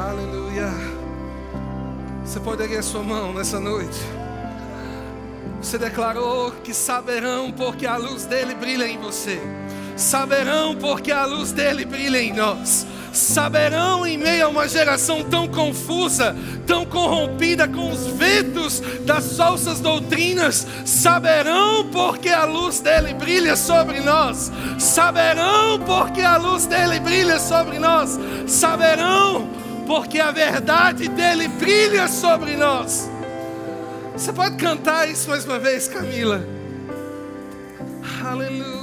Aleluia. Você pode erguer a sua mão nessa noite. Você declarou que saberão porque a luz dele brilha em você. Saberão porque a luz dele brilha em nós. Saberão em meio a uma geração tão confusa, tão corrompida com os ventos das falsas doutrinas. Saberão porque a luz dele brilha sobre nós. Saberão porque a luz dele brilha sobre nós. Saberão porque a verdade dele brilha sobre nós. Você pode cantar isso mais uma vez, Camila? Aleluia.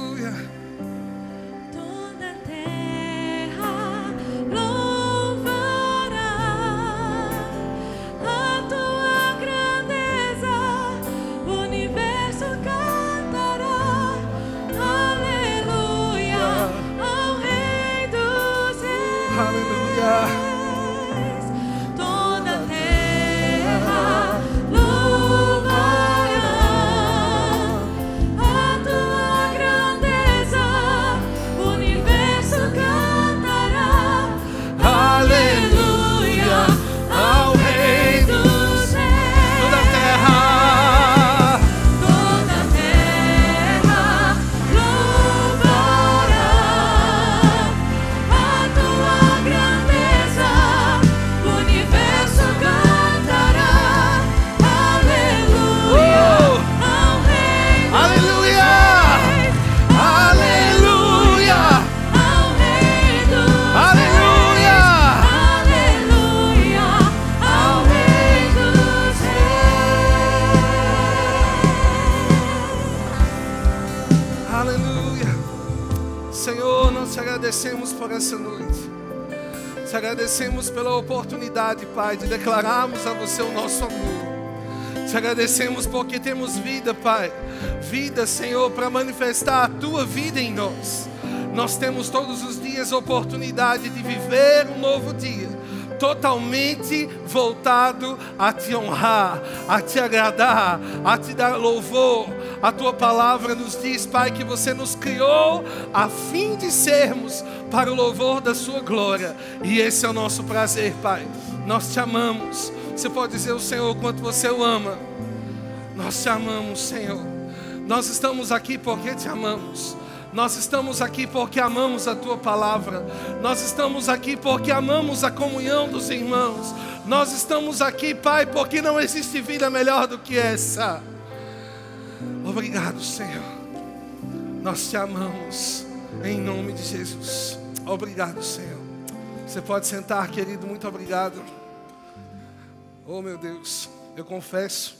Te agradecemos por essa noite. Te agradecemos pela oportunidade, Pai, de declararmos a você o nosso amor. Te agradecemos porque temos vida, Pai. Vida, Senhor, para manifestar a tua vida em nós. Nós temos todos os dias oportunidade de viver um novo dia totalmente voltado a te honrar, a te agradar, a te dar louvor. A tua palavra nos diz, Pai, que você nos criou a fim de sermos para o louvor da sua glória. E esse é o nosso prazer, Pai. Nós te amamos. Você pode dizer ao Senhor o quanto você o ama. Nós te amamos, Senhor. Nós estamos aqui porque te amamos. Nós estamos aqui porque amamos a tua palavra. Nós estamos aqui porque amamos a comunhão dos irmãos. Nós estamos aqui, Pai, porque não existe vida melhor do que essa. Obrigado, Senhor. Nós te amamos em nome de Jesus. Obrigado, Senhor. Você pode sentar, querido. Muito obrigado. Oh, meu Deus, eu confesso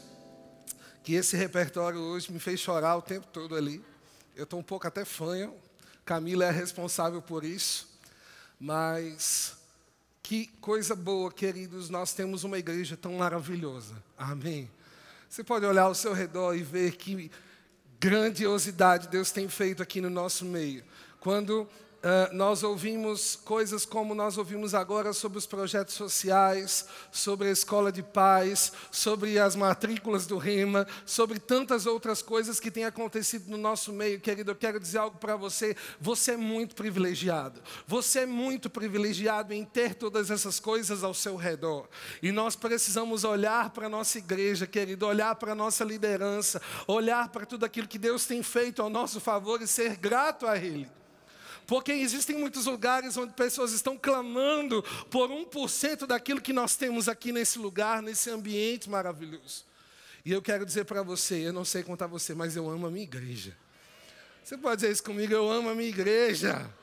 que esse repertório hoje me fez chorar o tempo todo ali. Eu estou um pouco até fanho. Camila é responsável por isso. Mas que coisa boa, queridos, nós temos uma igreja tão maravilhosa. Amém. Você pode olhar ao seu redor e ver que grandiosidade Deus tem feito aqui no nosso meio. Quando Uh, nós ouvimos coisas como nós ouvimos agora sobre os projetos sociais, sobre a escola de paz, sobre as matrículas do REMA, sobre tantas outras coisas que têm acontecido no nosso meio, querido. Eu quero dizer algo para você: você é muito privilegiado. Você é muito privilegiado em ter todas essas coisas ao seu redor. E nós precisamos olhar para a nossa igreja, querido, olhar para a nossa liderança, olhar para tudo aquilo que Deus tem feito ao nosso favor e ser grato a Ele. Porque existem muitos lugares onde pessoas estão clamando por 1% daquilo que nós temos aqui nesse lugar, nesse ambiente maravilhoso. E eu quero dizer para você, eu não sei contar você, mas eu amo a minha igreja. Você pode dizer isso comigo? Eu amo a minha igreja.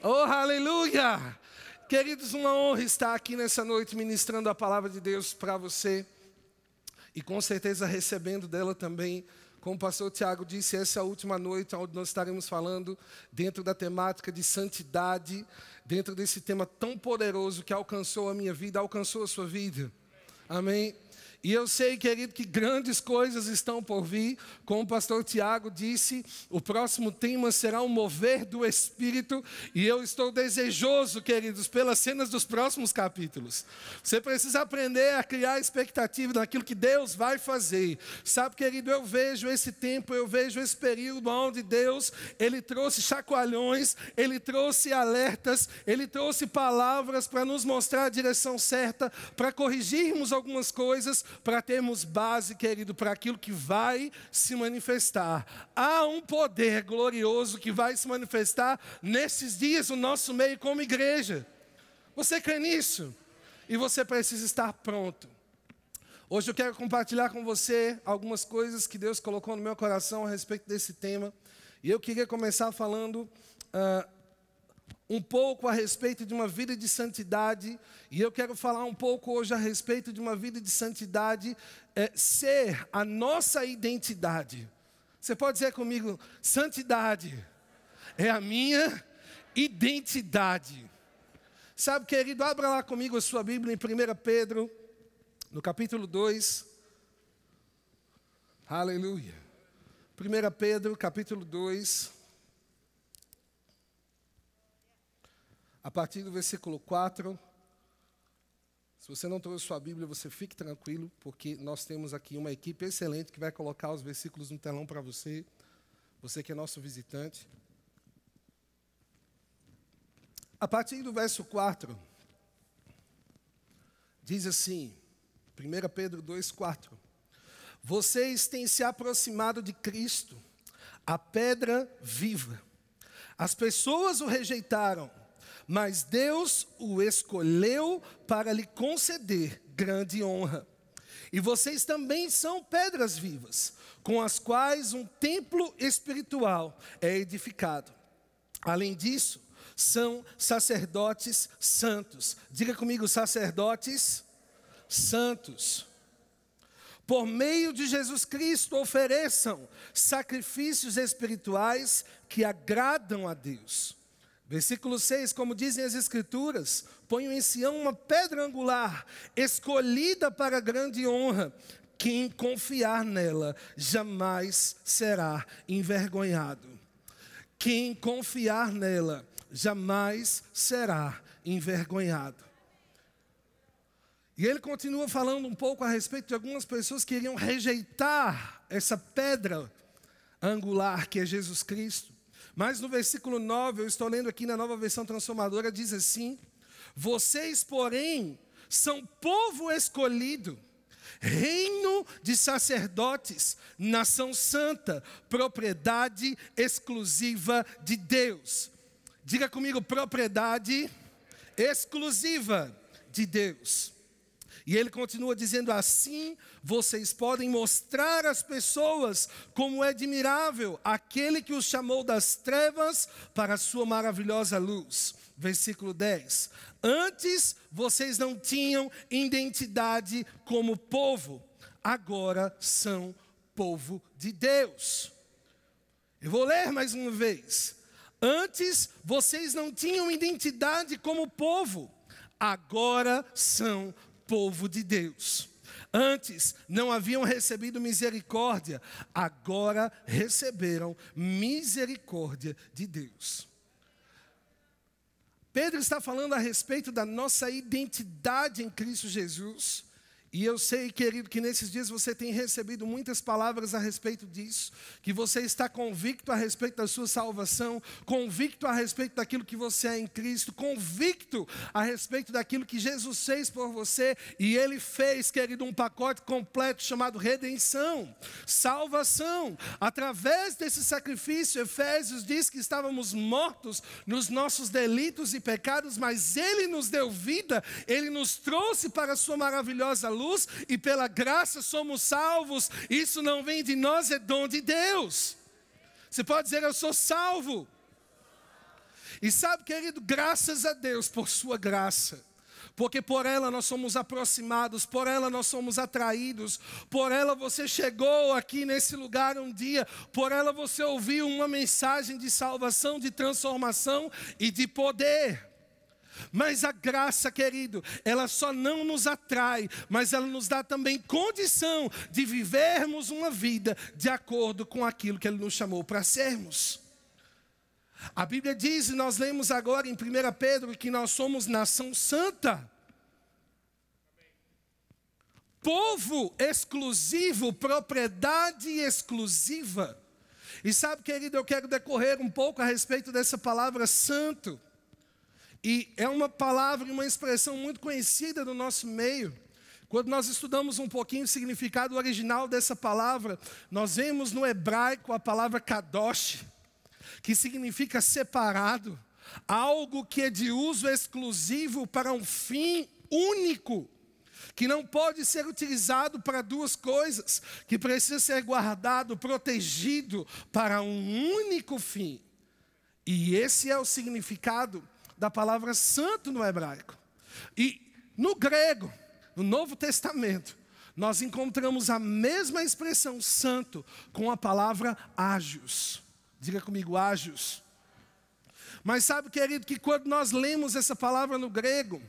Oh, aleluia! Queridos, uma honra estar aqui nessa noite ministrando a palavra de Deus para você. E com certeza recebendo dela também como o pastor Tiago disse, essa é a última noite onde nós estaremos falando dentro da temática de santidade, dentro desse tema tão poderoso que alcançou a minha vida, alcançou a sua vida. Amém? E eu sei, querido, que grandes coisas estão por vir. Como o pastor Tiago disse, o próximo tema será o mover do Espírito. E eu estou desejoso, queridos, pelas cenas dos próximos capítulos. Você precisa aprender a criar expectativa naquilo que Deus vai fazer. Sabe, querido, eu vejo esse tempo, eu vejo esse período onde Deus, Ele trouxe chacoalhões, Ele trouxe alertas, Ele trouxe palavras para nos mostrar a direção certa, para corrigirmos algumas coisas para termos base, querido, para aquilo que vai se manifestar. Há um poder glorioso que vai se manifestar nesses dias no nosso meio como igreja. Você crê nisso? E você precisa estar pronto. Hoje eu quero compartilhar com você algumas coisas que Deus colocou no meu coração a respeito desse tema. E eu queria começar falando uh, um pouco a respeito de uma vida de santidade, e eu quero falar um pouco hoje a respeito de uma vida de santidade, é, ser a nossa identidade. Você pode dizer comigo, santidade é a minha identidade. Sabe, querido, abra lá comigo a sua Bíblia em 1 Pedro, no capítulo 2. Aleluia. 1 Pedro, capítulo 2. A partir do versículo 4. Se você não trouxe sua Bíblia, você fique tranquilo, porque nós temos aqui uma equipe excelente que vai colocar os versículos no telão para você. Você que é nosso visitante. A partir do verso 4, diz assim, 1 Pedro 2, 4. Vocês têm se aproximado de Cristo, a pedra viva. As pessoas o rejeitaram mas Deus o escolheu para lhe conceder grande honra. E vocês também são pedras vivas, com as quais um templo espiritual é edificado. Além disso, são sacerdotes santos. Diga comigo, sacerdotes santos. Por meio de Jesus Cristo, ofereçam sacrifícios espirituais que agradam a Deus. Versículo 6, como dizem as Escrituras: ponho em Sião uma pedra angular, escolhida para grande honra. Quem confiar nela jamais será envergonhado. Quem confiar nela jamais será envergonhado. E ele continua falando um pouco a respeito de algumas pessoas que iriam rejeitar essa pedra angular que é Jesus Cristo. Mas no versículo 9, eu estou lendo aqui na nova versão transformadora, diz assim: Vocês, porém, são povo escolhido, reino de sacerdotes, nação santa, propriedade exclusiva de Deus. Diga comigo, propriedade exclusiva de Deus. E ele continua dizendo: assim vocês podem mostrar às pessoas como é admirável aquele que os chamou das trevas para a sua maravilhosa luz. Versículo 10: Antes vocês não tinham identidade como povo, agora são povo de Deus. Eu vou ler mais uma vez. Antes vocês não tinham identidade como povo, agora são povo de Deus. Antes não haviam recebido misericórdia, agora receberam misericórdia de Deus. Pedro está falando a respeito da nossa identidade em Cristo Jesus e eu sei, querido, que nesses dias você tem recebido muitas palavras a respeito disso, que você está convicto a respeito da sua salvação, convicto a respeito daquilo que você é em Cristo, convicto a respeito daquilo que Jesus fez por você, e Ele fez, querido, um pacote completo chamado redenção, salvação. Através desse sacrifício, Efésios diz que estávamos mortos nos nossos delitos e pecados, mas Ele nos deu vida, Ele nos trouxe para a Sua maravilhosa luz luz e pela graça somos salvos. Isso não vem de nós, é dom de Deus. Você pode dizer, eu sou salvo. E sabe, querido, graças a Deus por Sua graça. Porque por ela nós somos aproximados, por ela nós somos atraídos, por ela você chegou aqui nesse lugar um dia, por ela você ouviu uma mensagem de salvação, de transformação e de poder. Mas a graça, querido, ela só não nos atrai, mas ela nos dá também condição de vivermos uma vida de acordo com aquilo que Ele nos chamou para sermos. A Bíblia diz, e nós lemos agora em 1 Pedro, que nós somos nação santa. Povo exclusivo, propriedade exclusiva. E sabe, querido, eu quero decorrer um pouco a respeito dessa palavra santo. E é uma palavra e uma expressão muito conhecida no nosso meio. Quando nós estudamos um pouquinho o significado original dessa palavra, nós vemos no hebraico a palavra kadosh, que significa separado, algo que é de uso exclusivo para um fim único, que não pode ser utilizado para duas coisas, que precisa ser guardado, protegido para um único fim. E esse é o significado da palavra santo no hebraico. E no grego, no Novo Testamento, nós encontramos a mesma expressão santo com a palavra ágios. Diga comigo, ágios. Mas sabe, querido, que quando nós lemos essa palavra no grego,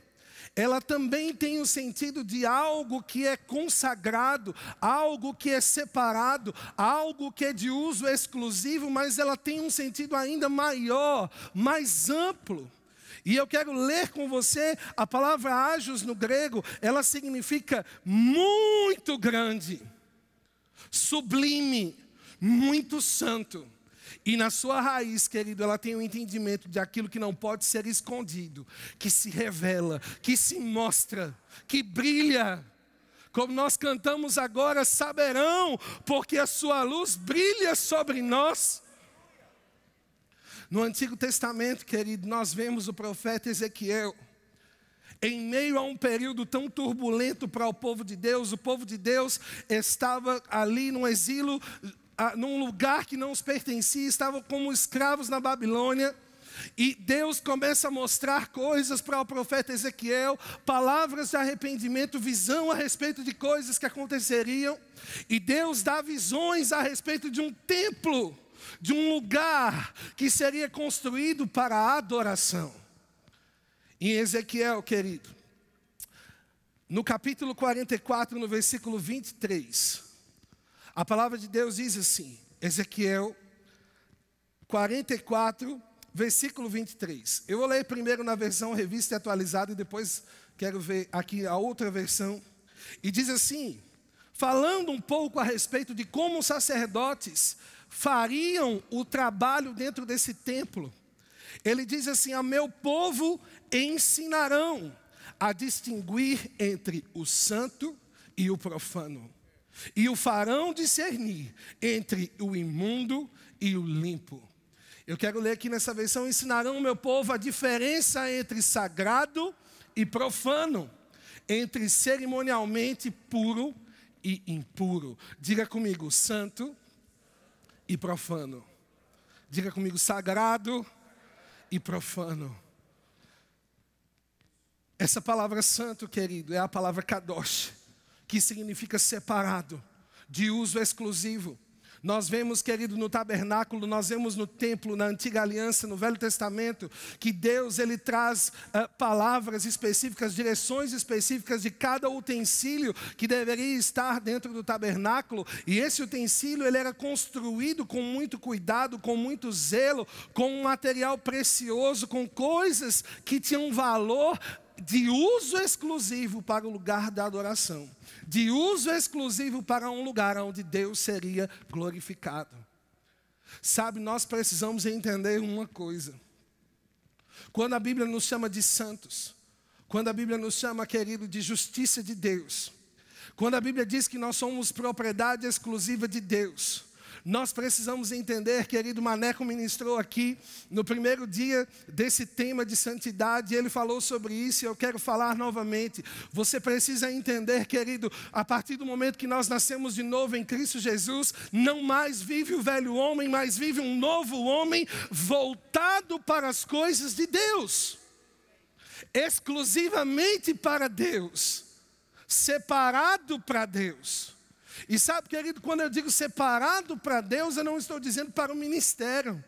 ela também tem o sentido de algo que é consagrado, algo que é separado, algo que é de uso exclusivo, mas ela tem um sentido ainda maior, mais amplo. E eu quero ler com você a palavra ágios no grego, ela significa muito grande, sublime, muito santo. E na sua raiz, querido, ela tem o um entendimento de aquilo que não pode ser escondido, que se revela, que se mostra, que brilha. Como nós cantamos agora, saberão, porque a sua luz brilha sobre nós. No Antigo Testamento, querido, nós vemos o profeta Ezequiel. Em meio a um período tão turbulento para o povo de Deus, o povo de Deus estava ali no exílio, num lugar que não os pertencia, estavam como escravos na Babilônia. E Deus começa a mostrar coisas para o profeta Ezequiel, palavras de arrependimento, visão a respeito de coisas que aconteceriam. E Deus dá visões a respeito de um templo de um lugar que seria construído para a adoração. Em Ezequiel, querido, no capítulo 44, no versículo 23, a palavra de Deus diz assim: Ezequiel 44, versículo 23. Eu vou ler primeiro na versão revista e atualizada e depois quero ver aqui a outra versão. E diz assim: falando um pouco a respeito de como os sacerdotes fariam o trabalho dentro desse templo. Ele diz assim: A meu povo ensinarão a distinguir entre o santo e o profano, e o farão discernir entre o imundo e o limpo. Eu quero ler aqui nessa versão: ensinarão o meu povo a diferença entre sagrado e profano, entre cerimonialmente puro e impuro. Diga comigo, santo e profano. Diga comigo, sagrado e profano. Essa palavra santo, querido, é a palavra kadosh, que significa separado, de uso exclusivo. Nós vemos, querido, no tabernáculo, nós vemos no templo, na antiga aliança, no Velho Testamento, que Deus ele traz uh, palavras específicas, direções específicas de cada utensílio que deveria estar dentro do tabernáculo. E esse utensílio ele era construído com muito cuidado, com muito zelo, com um material precioso, com coisas que tinham valor de uso exclusivo para o lugar da adoração, de uso exclusivo para um lugar onde Deus seria glorificado. Sabe, nós precisamos entender uma coisa. Quando a Bíblia nos chama de santos, quando a Bíblia nos chama, querido, de justiça de Deus, quando a Bíblia diz que nós somos propriedade exclusiva de Deus, nós precisamos entender, querido Maneco ministrou aqui no primeiro dia desse tema de santidade, ele falou sobre isso e eu quero falar novamente. Você precisa entender, querido, a partir do momento que nós nascemos de novo em Cristo Jesus, não mais vive o velho homem, mas vive um novo homem voltado para as coisas de Deus, exclusivamente para Deus, separado para Deus. E sabe, querido, quando eu digo separado para Deus, eu não estou dizendo para o ministério.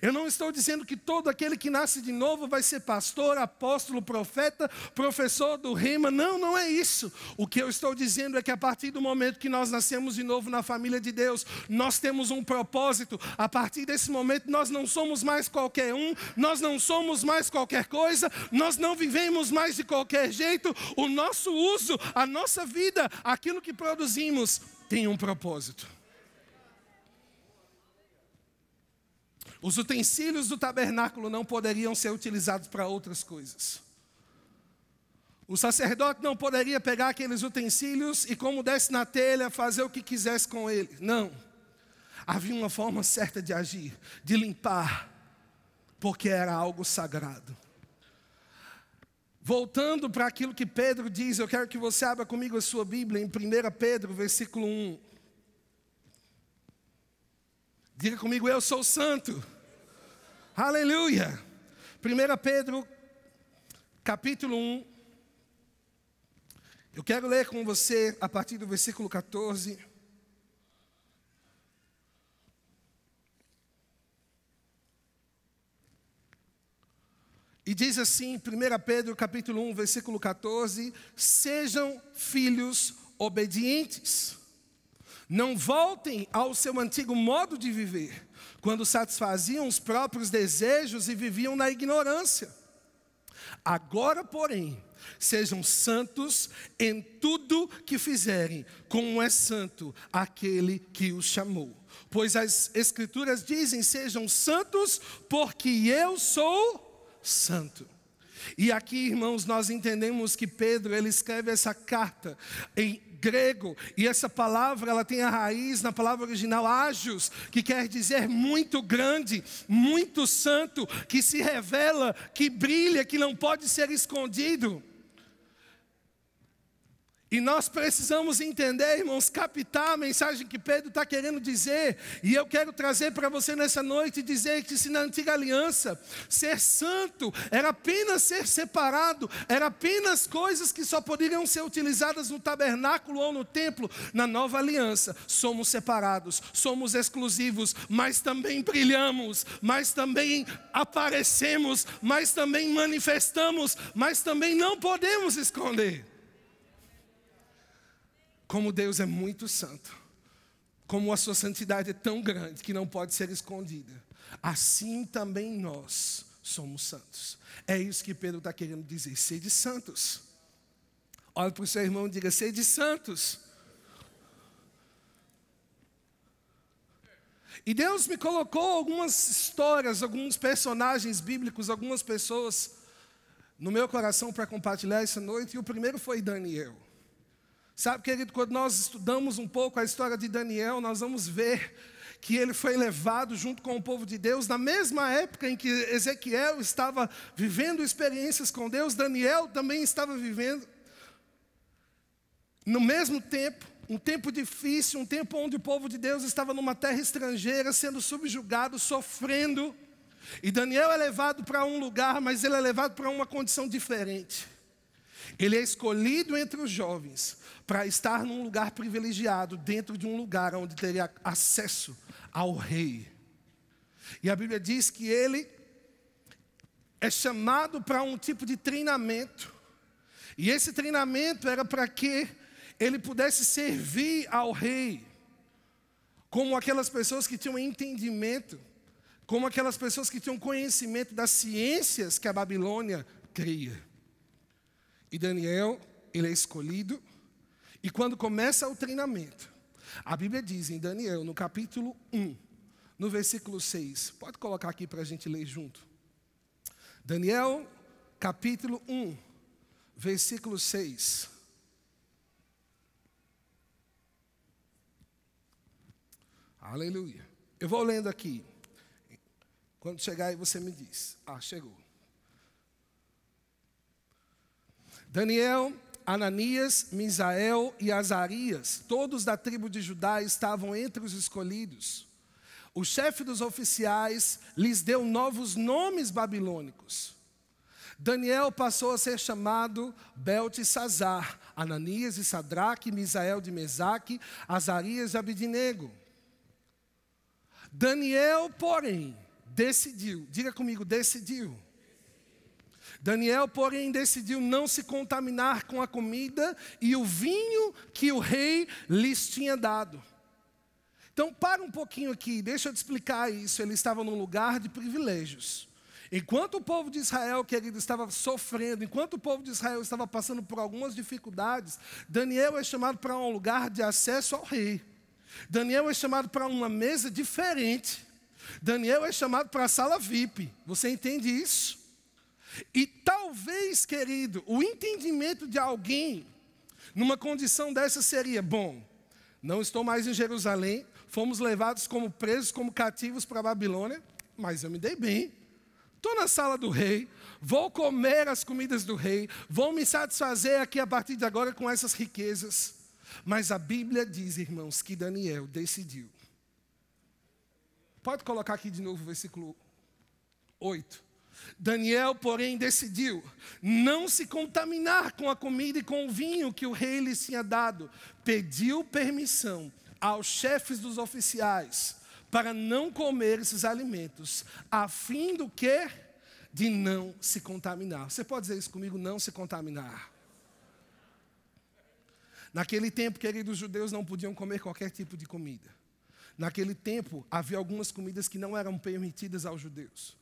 Eu não estou dizendo que todo aquele que nasce de novo vai ser pastor, apóstolo, profeta, professor do rema. Não, não é isso. O que eu estou dizendo é que a partir do momento que nós nascemos de novo na família de Deus, nós temos um propósito. A partir desse momento, nós não somos mais qualquer um, nós não somos mais qualquer coisa, nós não vivemos mais de qualquer jeito. O nosso uso, a nossa vida, aquilo que produzimos, tem um propósito. Os utensílios do tabernáculo não poderiam ser utilizados para outras coisas. O sacerdote não poderia pegar aqueles utensílios e, como desse na telha, fazer o que quisesse com ele. Não. Havia uma forma certa de agir, de limpar, porque era algo sagrado. Voltando para aquilo que Pedro diz, eu quero que você abra comigo a sua Bíblia em 1 Pedro, versículo 1. Diga comigo, eu sou santo. Aleluia. 1 Pedro, capítulo 1. Eu quero ler com você a partir do versículo 14. E diz assim, 1 Pedro capítulo 1, versículo 14: Sejam filhos obedientes não voltem ao seu antigo modo de viver, quando satisfaziam os próprios desejos e viviam na ignorância. Agora, porém, sejam santos em tudo que fizerem, como é santo aquele que os chamou. Pois as Escrituras dizem: sejam santos, porque eu sou santo. E aqui, irmãos, nós entendemos que Pedro ele escreve essa carta em grego, e essa palavra ela tem a raiz na palavra original ágios, que quer dizer muito grande, muito santo, que se revela, que brilha, que não pode ser escondido. E nós precisamos entender, irmãos, captar a mensagem que Pedro está querendo dizer. E eu quero trazer para você nessa noite dizer que se na antiga aliança ser santo era apenas ser separado, era apenas coisas que só poderiam ser utilizadas no tabernáculo ou no templo, na nova aliança somos separados, somos exclusivos, mas também brilhamos, mas também aparecemos, mas também manifestamos, mas também não podemos esconder. Como Deus é muito santo, como a sua santidade é tão grande que não pode ser escondida, assim também nós somos santos. É isso que Pedro está querendo dizer: sede santos. Olha para o seu irmão e diga: sede santos. E Deus me colocou algumas histórias, alguns personagens bíblicos, algumas pessoas no meu coração para compartilhar essa noite, e o primeiro foi Daniel. Sabe, querido, quando nós estudamos um pouco a história de Daniel, nós vamos ver que ele foi levado junto com o povo de Deus, na mesma época em que Ezequiel estava vivendo experiências com Deus, Daniel também estava vivendo. No mesmo tempo, um tempo difícil, um tempo onde o povo de Deus estava numa terra estrangeira, sendo subjugado, sofrendo. E Daniel é levado para um lugar, mas ele é levado para uma condição diferente. Ele é escolhido entre os jovens para estar num lugar privilegiado, dentro de um lugar onde teria acesso ao rei. E a Bíblia diz que ele é chamado para um tipo de treinamento. E esse treinamento era para que ele pudesse servir ao rei, como aquelas pessoas que tinham entendimento, como aquelas pessoas que tinham conhecimento das ciências que a Babilônia cria. E Daniel, ele é escolhido e quando começa o treinamento, a Bíblia diz em Daniel, no capítulo 1, no versículo 6, pode colocar aqui para a gente ler junto. Daniel, capítulo 1, versículo 6. Aleluia. Eu vou lendo aqui. Quando chegar aí você me diz. Ah, chegou. Daniel Ananias, Misael e Azarias, todos da tribo de Judá, estavam entre os escolhidos. O chefe dos oficiais lhes deu novos nomes babilônicos. Daniel passou a ser chamado Beltesazar, Ananias e Sadraque, Misael de Mesaque, Azarias e Abidinego. Daniel, porém, decidiu, diga comigo, decidiu. Daniel, porém, decidiu não se contaminar com a comida e o vinho que o rei lhes tinha dado. Então, para um pouquinho aqui, deixa eu te explicar isso. Ele estava num lugar de privilégios. Enquanto o povo de Israel, querido, estava sofrendo, enquanto o povo de Israel estava passando por algumas dificuldades, Daniel é chamado para um lugar de acesso ao rei. Daniel é chamado para uma mesa diferente. Daniel é chamado para a sala VIP. Você entende isso? E talvez, querido, o entendimento de alguém numa condição dessa seria: bom, não estou mais em Jerusalém, fomos levados como presos, como cativos para a Babilônia, mas eu me dei bem. Estou na sala do rei, vou comer as comidas do rei, vou me satisfazer aqui a partir de agora com essas riquezas. Mas a Bíblia diz, irmãos, que Daniel decidiu. Pode colocar aqui de novo o versículo 8. Daniel, porém, decidiu não se contaminar com a comida e com o vinho que o rei lhe tinha dado. Pediu permissão aos chefes dos oficiais para não comer esses alimentos, a fim do que? De não se contaminar. Você pode dizer isso comigo? Não se contaminar. Naquele tempo, queridos, os judeus não podiam comer qualquer tipo de comida. Naquele tempo, havia algumas comidas que não eram permitidas aos judeus.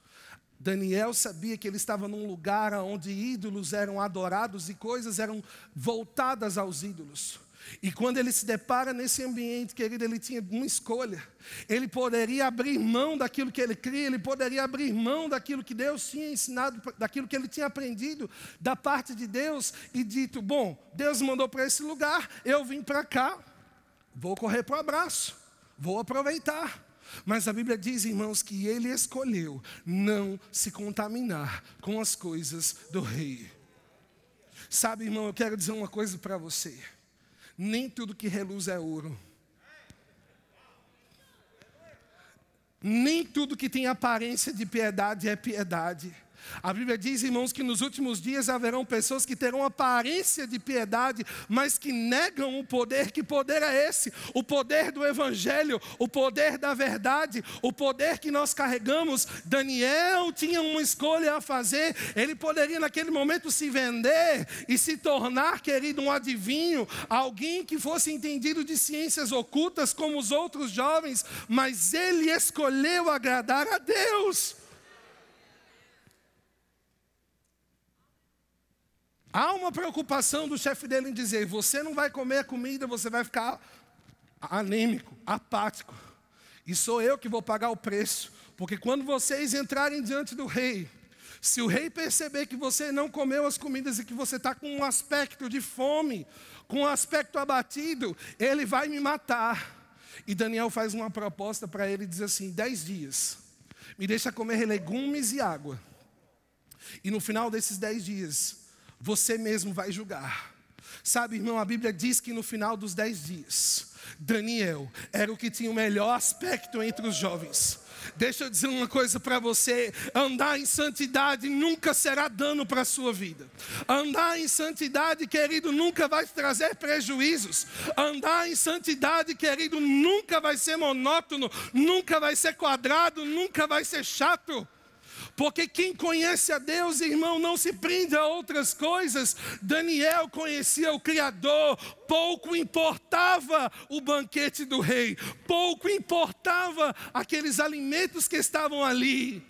Daniel sabia que ele estava num lugar onde ídolos eram adorados e coisas eram voltadas aos ídolos. E quando ele se depara nesse ambiente, querido, ele tinha uma escolha. Ele poderia abrir mão daquilo que ele cria, ele poderia abrir mão daquilo que Deus tinha ensinado, daquilo que ele tinha aprendido da parte de Deus e dito: Bom, Deus mandou para esse lugar, eu vim para cá, vou correr para o abraço, vou aproveitar. Mas a Bíblia diz, irmãos, que ele escolheu não se contaminar com as coisas do rei. Sabe, irmão, eu quero dizer uma coisa para você. Nem tudo que reluz é ouro. Nem tudo que tem aparência de piedade é piedade. A Bíblia diz, irmãos, que nos últimos dias haverão pessoas que terão aparência de piedade, mas que negam o poder. Que poder é esse? O poder do Evangelho, o poder da verdade, o poder que nós carregamos. Daniel tinha uma escolha a fazer. Ele poderia, naquele momento, se vender e se tornar, querido, um adivinho, alguém que fosse entendido de ciências ocultas como os outros jovens, mas ele escolheu agradar a Deus. Há uma preocupação do chefe dele em dizer: você não vai comer a comida, você vai ficar anêmico, apático. E sou eu que vou pagar o preço. Porque quando vocês entrarem diante do rei, se o rei perceber que você não comeu as comidas e que você está com um aspecto de fome, com um aspecto abatido, ele vai me matar. E Daniel faz uma proposta para ele diz assim: dez dias, me deixa comer legumes e água. E no final desses dez dias, você mesmo vai julgar. Sabe, irmão, a Bíblia diz que no final dos dez dias, Daniel era o que tinha o melhor aspecto entre os jovens. Deixa eu dizer uma coisa para você: andar em santidade nunca será dano para a sua vida. Andar em santidade, querido, nunca vai trazer prejuízos. Andar em santidade, querido, nunca vai ser monótono, nunca vai ser quadrado, nunca vai ser chato. Porque quem conhece a Deus, irmão, não se prende a outras coisas. Daniel conhecia o Criador, pouco importava o banquete do rei, pouco importava aqueles alimentos que estavam ali.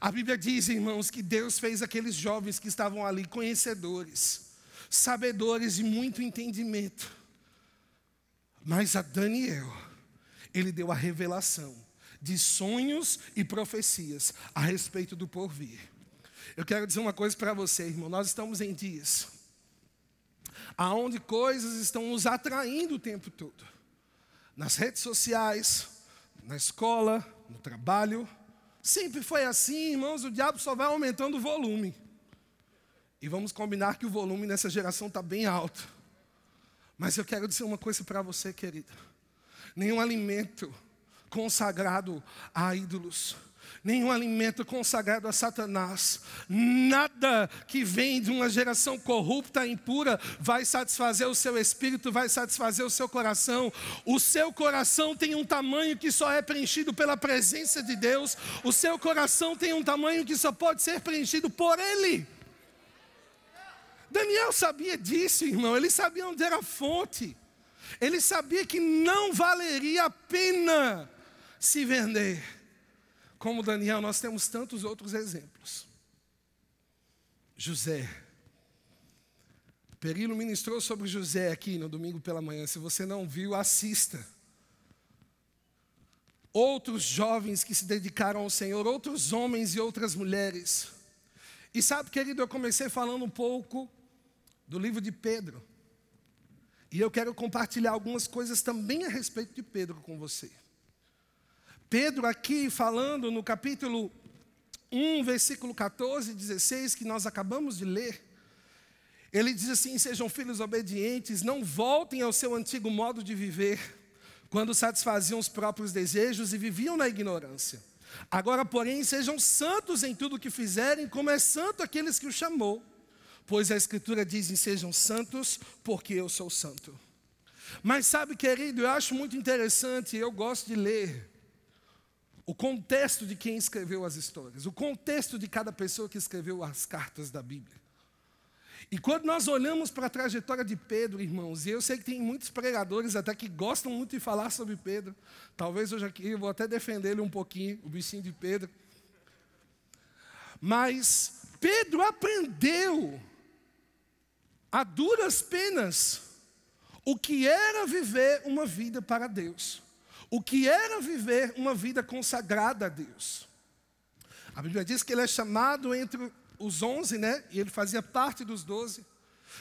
A Bíblia diz, irmãos, que Deus fez aqueles jovens que estavam ali conhecedores, sabedores de muito entendimento. Mas a Daniel, ele deu a revelação de sonhos e profecias a respeito do porvir. Eu quero dizer uma coisa para você, irmão. Nós estamos em dias aonde coisas estão nos atraindo o tempo todo. Nas redes sociais, na escola, no trabalho. Sempre foi assim, irmãos. O diabo só vai aumentando o volume. E vamos combinar que o volume nessa geração está bem alto. Mas eu quero dizer uma coisa para você, querida. Nenhum alimento consagrado a ídolos. nenhum alimento consagrado a Satanás, nada que vem de uma geração corrupta, impura, vai satisfazer o seu espírito, vai satisfazer o seu coração. O seu coração tem um tamanho que só é preenchido pela presença de Deus, o seu coração tem um tamanho que só pode ser preenchido por Ele. Daniel sabia disso, irmão, ele sabia onde era a fonte, ele sabia que não valeria a pena se vender como Daniel, nós temos tantos outros exemplos. José. Perilo ministrou sobre José aqui no domingo pela manhã. Se você não viu, assista. Outros jovens que se dedicaram ao Senhor, outros homens e outras mulheres. E sabe, querido, eu comecei falando um pouco do livro de Pedro. E eu quero compartilhar algumas coisas também a respeito de Pedro com você. Pedro, aqui falando no capítulo 1, versículo 14 e 16, que nós acabamos de ler, ele diz assim: Sejam filhos obedientes, não voltem ao seu antigo modo de viver, quando satisfaziam os próprios desejos e viviam na ignorância. Agora, porém, sejam santos em tudo o que fizerem, como é santo aqueles que o chamou. Pois a Escritura diz: Sejam santos, porque eu sou santo. Mas sabe, querido, eu acho muito interessante, eu gosto de ler o contexto de quem escreveu as histórias, o contexto de cada pessoa que escreveu as cartas da Bíblia. E quando nós olhamos para a trajetória de Pedro, irmãos, e eu sei que tem muitos pregadores até que gostam muito de falar sobre Pedro, talvez hoje aqui eu vou até defender ele um pouquinho, o bichinho de Pedro. Mas Pedro aprendeu a duras penas o que era viver uma vida para Deus o que era viver uma vida consagrada a Deus. A Bíblia diz que ele é chamado entre os onze, né? E ele fazia parte dos doze.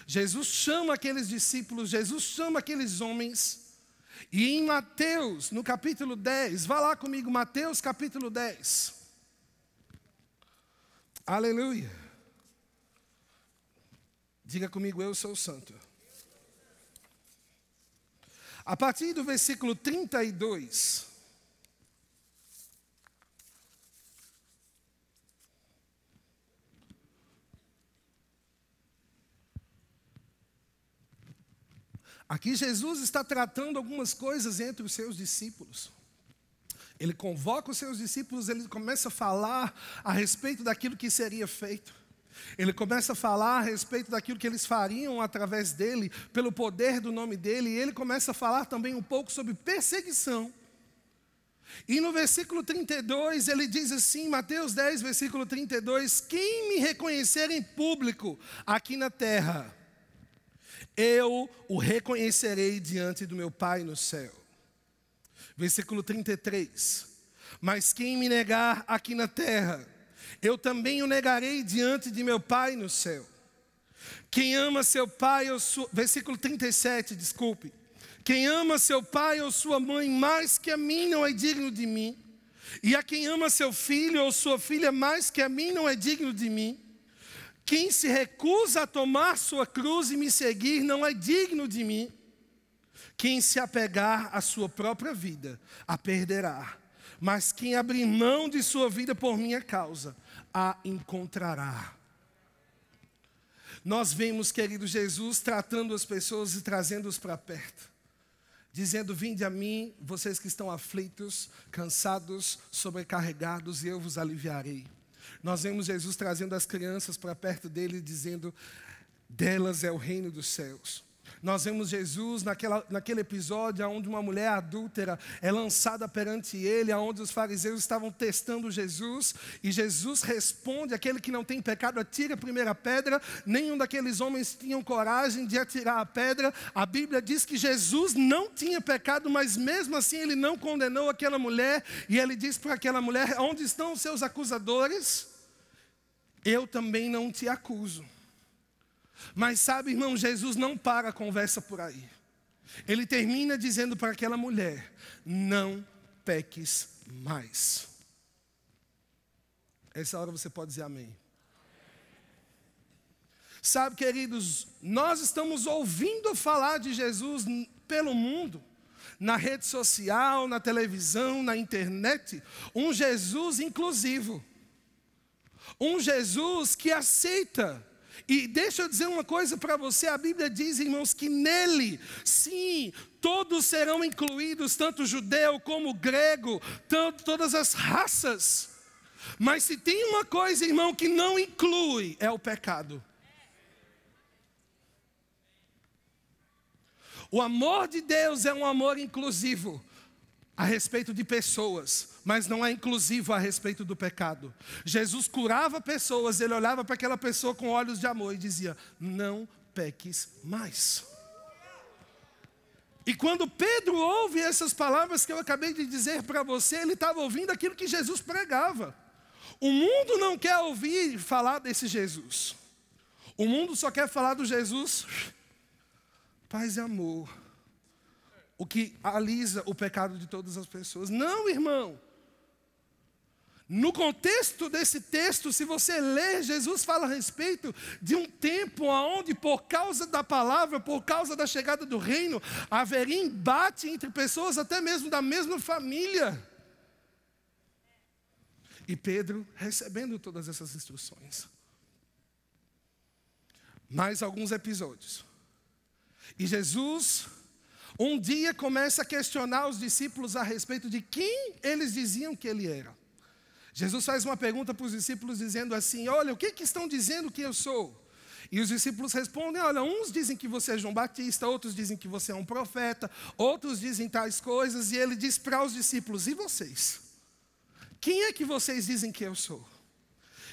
Jesus chama aqueles discípulos, Jesus chama aqueles homens. E em Mateus, no capítulo 10, vá lá comigo, Mateus capítulo 10. Aleluia. Diga comigo, eu sou santo. A partir do versículo 32. Aqui Jesus está tratando algumas coisas entre os seus discípulos. Ele convoca os seus discípulos, ele começa a falar a respeito daquilo que seria feito. Ele começa a falar a respeito daquilo que eles fariam através dele, pelo poder do nome dele, e ele começa a falar também um pouco sobre perseguição. E no versículo 32, ele diz assim, Mateus 10, versículo 32: Quem me reconhecer em público aqui na terra, eu o reconhecerei diante do meu Pai no céu. Versículo 33: Mas quem me negar aqui na terra, eu também o negarei diante de meu Pai no céu. Quem ama seu pai ou sua. Versículo 37, desculpe. Quem ama seu pai ou sua mãe mais que a mim não é digno de mim. E a quem ama seu filho ou sua filha mais que a mim não é digno de mim. Quem se recusa a tomar sua cruz e me seguir não é digno de mim. Quem se apegar à sua própria vida, a perderá. Mas quem abrir mão de sua vida por minha causa, a encontrará. Nós vemos, querido Jesus, tratando as pessoas e trazendo-os para perto, dizendo: Vinde a mim, vocês que estão aflitos, cansados, sobrecarregados, e eu vos aliviarei. Nós vemos Jesus trazendo as crianças para perto dele, dizendo: Delas é o reino dos céus. Nós vemos Jesus naquela, naquele episódio onde uma mulher adúltera é lançada perante ele, onde os fariseus estavam testando Jesus, e Jesus responde: aquele que não tem pecado, atira a primeira pedra. Nenhum daqueles homens tinham coragem de atirar a pedra. A Bíblia diz que Jesus não tinha pecado, mas mesmo assim ele não condenou aquela mulher, e ele diz para aquela mulher: onde estão os seus acusadores? Eu também não te acuso. Mas sabe, irmão, Jesus não para a conversa por aí. Ele termina dizendo para aquela mulher: Não peques mais. Essa hora você pode dizer amém. Sabe, queridos, nós estamos ouvindo falar de Jesus pelo mundo. na rede social, na televisão, na internet, um Jesus inclusivo. Um Jesus que aceita. E deixa eu dizer uma coisa para você: a Bíblia diz, irmãos, que nele, sim, todos serão incluídos, tanto judeu como grego, tanto todas as raças. Mas se tem uma coisa, irmão, que não inclui, é o pecado. O amor de Deus é um amor inclusivo a respeito de pessoas, mas não é inclusivo a respeito do pecado. Jesus curava pessoas, ele olhava para aquela pessoa com olhos de amor e dizia: Não peques mais. E quando Pedro ouve essas palavras que eu acabei de dizer para você, ele estava ouvindo aquilo que Jesus pregava. O mundo não quer ouvir falar desse Jesus. O mundo só quer falar do Jesus paz e amor. O que alisa o pecado de todas as pessoas. Não, irmão. No contexto desse texto, se você ler, Jesus fala a respeito de um tempo onde, por causa da palavra, por causa da chegada do reino, haveria embate entre pessoas, até mesmo da mesma família. E Pedro recebendo todas essas instruções. Mais alguns episódios. E Jesus, um dia, começa a questionar os discípulos a respeito de quem eles diziam que ele era. Jesus faz uma pergunta para os discípulos dizendo assim: Olha, o que, que estão dizendo que eu sou? E os discípulos respondem: Olha, uns dizem que você é João Batista, outros dizem que você é um profeta, outros dizem tais coisas, e ele diz para os discípulos: E vocês? Quem é que vocês dizem que eu sou?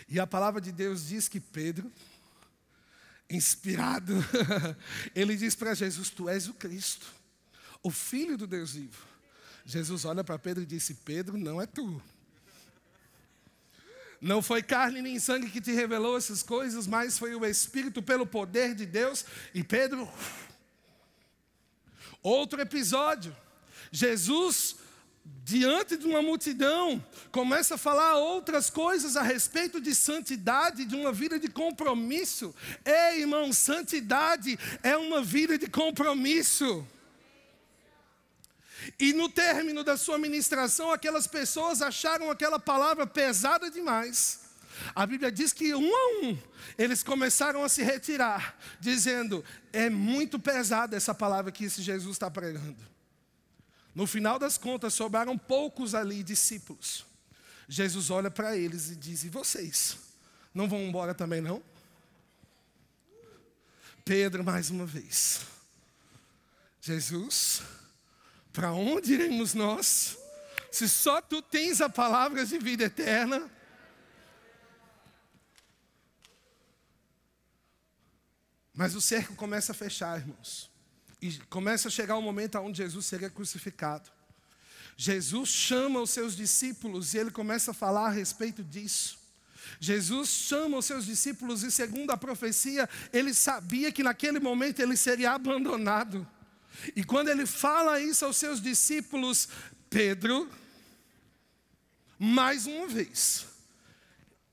E a palavra de Deus diz que Pedro, inspirado, ele diz para Jesus: Tu és o Cristo, o Filho do Deus vivo. Jesus olha para Pedro e disse: Pedro, não é tu. Não foi carne nem sangue que te revelou essas coisas, mas foi o Espírito pelo poder de Deus. E Pedro. Outro episódio. Jesus diante de uma multidão, começa a falar outras coisas a respeito de santidade, de uma vida de compromisso. Ei, irmão, santidade é uma vida de compromisso. E no término da sua ministração, aquelas pessoas acharam aquela palavra pesada demais. A Bíblia diz que um a um eles começaram a se retirar, dizendo: é muito pesada essa palavra que esse Jesus está pregando. No final das contas, sobraram poucos ali discípulos. Jesus olha para eles e diz: E vocês? Não vão embora também, não? Pedro, mais uma vez. Jesus, para onde iremos nós? Se só tu tens a palavra de vida eterna. Mas o cerco começa a fechar, irmãos. E começa a chegar o momento onde Jesus seria crucificado. Jesus chama os seus discípulos e ele começa a falar a respeito disso. Jesus chama os seus discípulos e, segundo a profecia, ele sabia que naquele momento ele seria abandonado. E quando ele fala isso aos seus discípulos, Pedro, mais uma vez,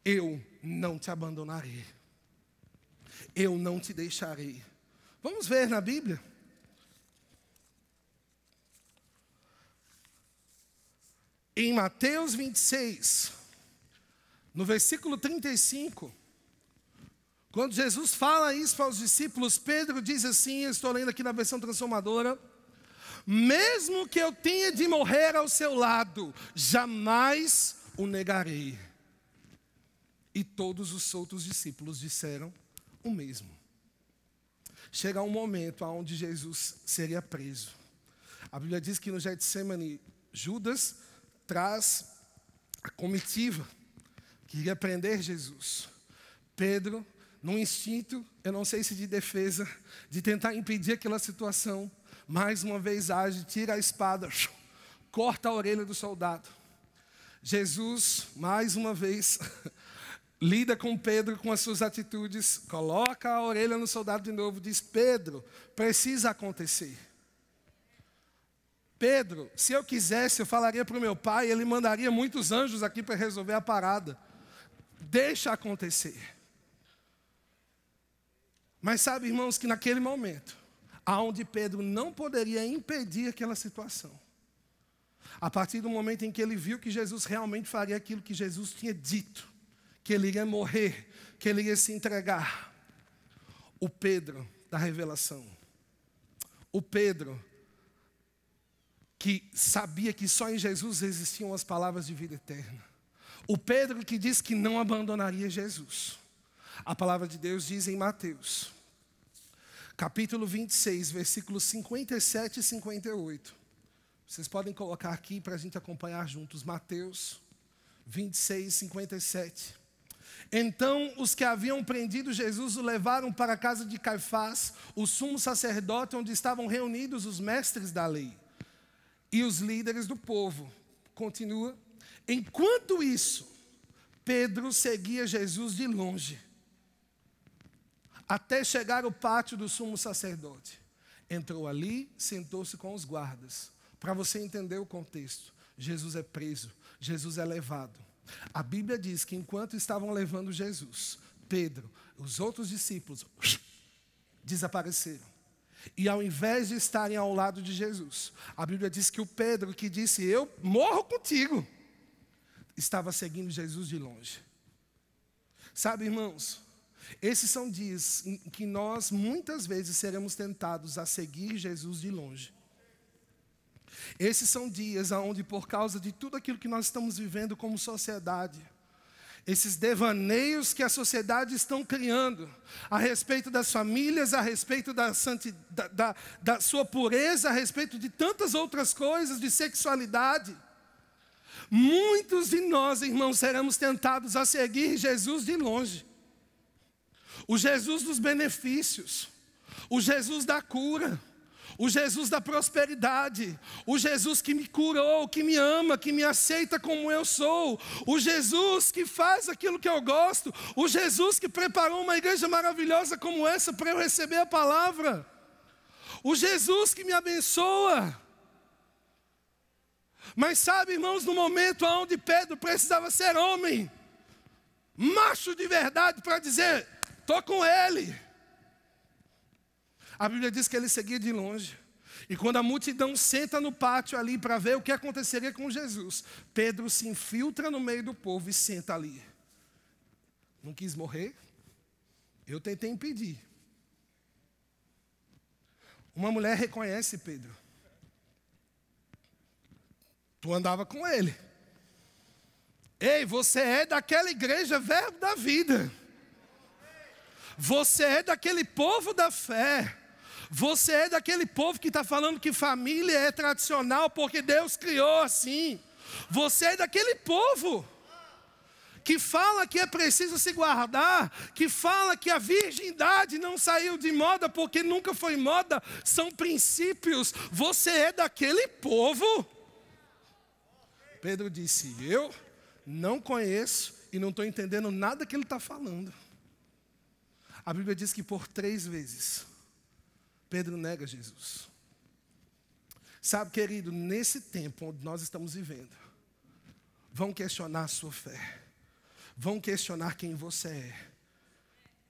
eu não te abandonarei, eu não te deixarei. Vamos ver na Bíblia. Em Mateus 26, no versículo 35, quando Jesus fala isso para os discípulos, Pedro diz assim: estou lendo aqui na versão transformadora. Mesmo que eu tenha de morrer ao seu lado, jamais o negarei. E todos os outros discípulos disseram o mesmo. Chega um momento onde Jesus seria preso. A Bíblia diz que no Getsemane, Judas traz a comitiva que iria prender Jesus. Pedro, num instinto, eu não sei se de defesa, de tentar impedir aquela situação, mais uma vez age, tira a espada, corta a orelha do soldado. Jesus, mais uma vez, lida com Pedro com as suas atitudes, coloca a orelha no soldado de novo, diz: Pedro, precisa acontecer. Pedro, se eu quisesse, eu falaria para o meu pai, ele mandaria muitos anjos aqui para resolver a parada. Deixa acontecer. Mas sabe, irmãos, que naquele momento, aonde Pedro não poderia impedir aquela situação. A partir do momento em que ele viu que Jesus realmente faria aquilo que Jesus tinha dito, que ele iria morrer, que ele ia se entregar. O Pedro da revelação. O Pedro que sabia que só em Jesus existiam as palavras de vida eterna. O Pedro que disse que não abandonaria Jesus. A palavra de Deus diz em Mateus, capítulo 26, versículos 57 e 58. Vocês podem colocar aqui para a gente acompanhar juntos. Mateus 26, 57. Então os que haviam prendido Jesus o levaram para a casa de Caifás, o sumo sacerdote, onde estavam reunidos os mestres da lei e os líderes do povo. Continua. Enquanto isso, Pedro seguia Jesus de longe, até chegar ao pátio do sumo sacerdote. Entrou ali, sentou-se com os guardas. Para você entender o contexto, Jesus é preso, Jesus é levado. A Bíblia diz que enquanto estavam levando Jesus, Pedro, os outros discípulos desapareceram. E ao invés de estarem ao lado de Jesus, a Bíblia diz que o Pedro que disse: Eu morro contigo, estava seguindo Jesus de longe. Sabe, irmãos, esses são dias em que nós muitas vezes seremos tentados a seguir Jesus de longe. Esses são dias onde, por causa de tudo aquilo que nós estamos vivendo como sociedade, esses devaneios que a sociedade estão criando a respeito das famílias, a respeito da, da, da, da sua pureza, a respeito de tantas outras coisas, de sexualidade. Muitos de nós, irmãos, seremos tentados a seguir Jesus de longe. O Jesus dos benefícios, o Jesus da cura. O Jesus da prosperidade, o Jesus que me curou, que me ama, que me aceita como eu sou, o Jesus que faz aquilo que eu gosto, o Jesus que preparou uma igreja maravilhosa como essa para eu receber a palavra, o Jesus que me abençoa. Mas sabe, irmãos, no momento onde Pedro precisava ser homem, macho de verdade, para dizer: estou com ele. A Bíblia diz que ele seguia de longe. E quando a multidão senta no pátio ali para ver o que aconteceria com Jesus, Pedro se infiltra no meio do povo e senta ali. Não quis morrer? Eu tentei impedir. Uma mulher reconhece Pedro. Tu andava com ele. Ei, você é daquela igreja, verbo da vida. Você é daquele povo da fé. Você é daquele povo que está falando que família é tradicional porque Deus criou assim. Você é daquele povo que fala que é preciso se guardar, que fala que a virgindade não saiu de moda porque nunca foi moda, são princípios. Você é daquele povo. Pedro disse: Eu não conheço e não estou entendendo nada que ele está falando. A Bíblia diz que por três vezes Pedro nega Jesus. Sabe, querido, nesse tempo onde nós estamos vivendo, vão questionar a sua fé, vão questionar quem você é.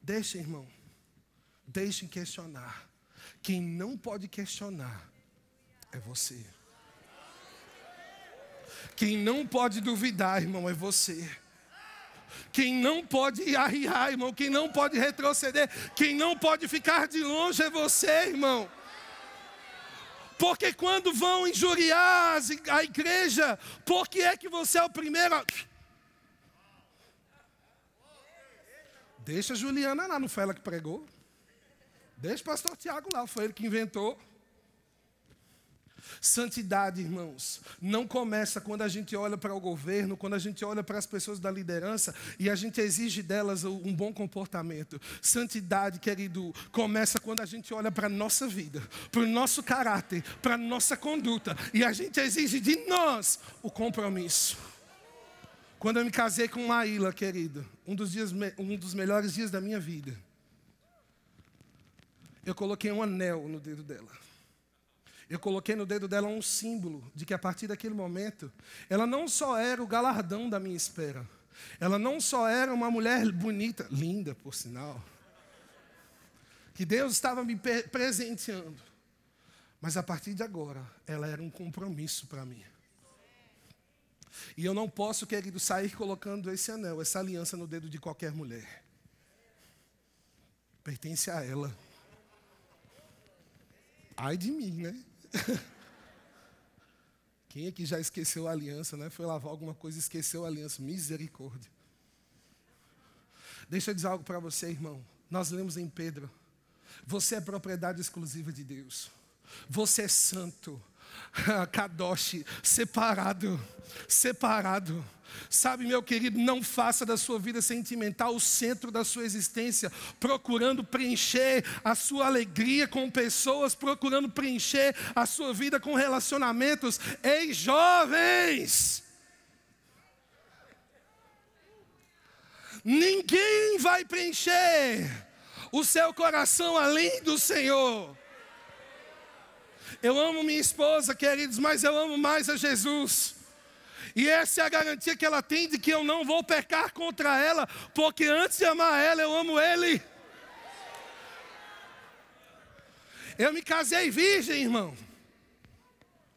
Deixe, irmão, deixem questionar. Quem não pode questionar é você. Quem não pode duvidar, irmão, é você. Quem não pode arriar, irmão, quem não pode retroceder, quem não pode ficar de longe é você, irmão. Porque quando vão injuriar a igreja, por que é que você é o primeiro? Deixa a Juliana lá, não foi ela que pregou. Deixa o pastor Tiago lá, foi ele que inventou. Santidade, irmãos, não começa quando a gente olha para o governo, quando a gente olha para as pessoas da liderança e a gente exige delas um bom comportamento. Santidade, querido, começa quando a gente olha para a nossa vida, para o nosso caráter, para a nossa conduta e a gente exige de nós o compromisso. Quando eu me casei com Maíla, querido, um dos, dias, um dos melhores dias da minha vida, eu coloquei um anel no dedo dela. Eu coloquei no dedo dela um símbolo de que a partir daquele momento, ela não só era o galardão da minha espera, ela não só era uma mulher bonita, linda por sinal, que Deus estava me presenteando. Mas a partir de agora, ela era um compromisso para mim. E eu não posso, querido, sair colocando esse anel, essa aliança no dedo de qualquer mulher. Pertence a ela. Ai de mim, né? Quem aqui já esqueceu a aliança, né? Foi lavar alguma coisa e esqueceu a aliança. Misericórdia. Deixa eu dizer algo para você, irmão. Nós lemos em Pedro. Você é propriedade exclusiva de Deus. Você é santo. Kadosh, separado, separado. Sabe, meu querido, não faça da sua vida sentimental o centro da sua existência, procurando preencher a sua alegria com pessoas, procurando preencher a sua vida com relacionamentos. Ei, jovens! Ninguém vai preencher o seu coração além do Senhor. Eu amo minha esposa, queridos, mas eu amo mais a Jesus. E essa é a garantia que ela tem de que eu não vou pecar contra ela, porque antes de amar ela, eu amo Ele. Eu me casei virgem, irmão.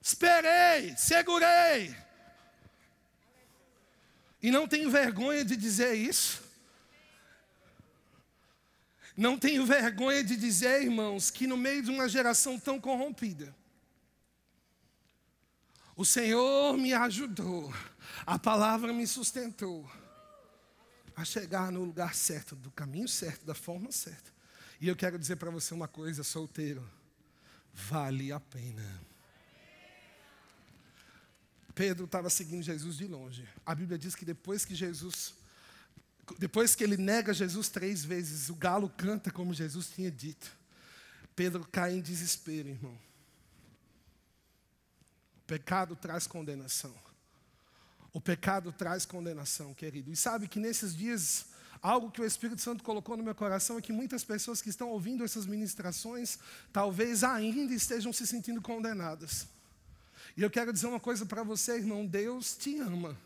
Esperei, segurei. E não tenho vergonha de dizer isso. Não tenho vergonha de dizer, irmãos, que no meio de uma geração tão corrompida, o Senhor me ajudou, a palavra me sustentou a chegar no lugar certo, do caminho certo, da forma certa. E eu quero dizer para você uma coisa, solteiro: vale a pena. Pedro estava seguindo Jesus de longe. A Bíblia diz que depois que Jesus depois que ele nega Jesus três vezes, o galo canta como Jesus tinha dito. Pedro cai em desespero, irmão. O pecado traz condenação. O pecado traz condenação, querido. E sabe que nesses dias, algo que o Espírito Santo colocou no meu coração é que muitas pessoas que estão ouvindo essas ministrações, talvez ainda estejam se sentindo condenadas. E eu quero dizer uma coisa para você, irmão: Deus te ama.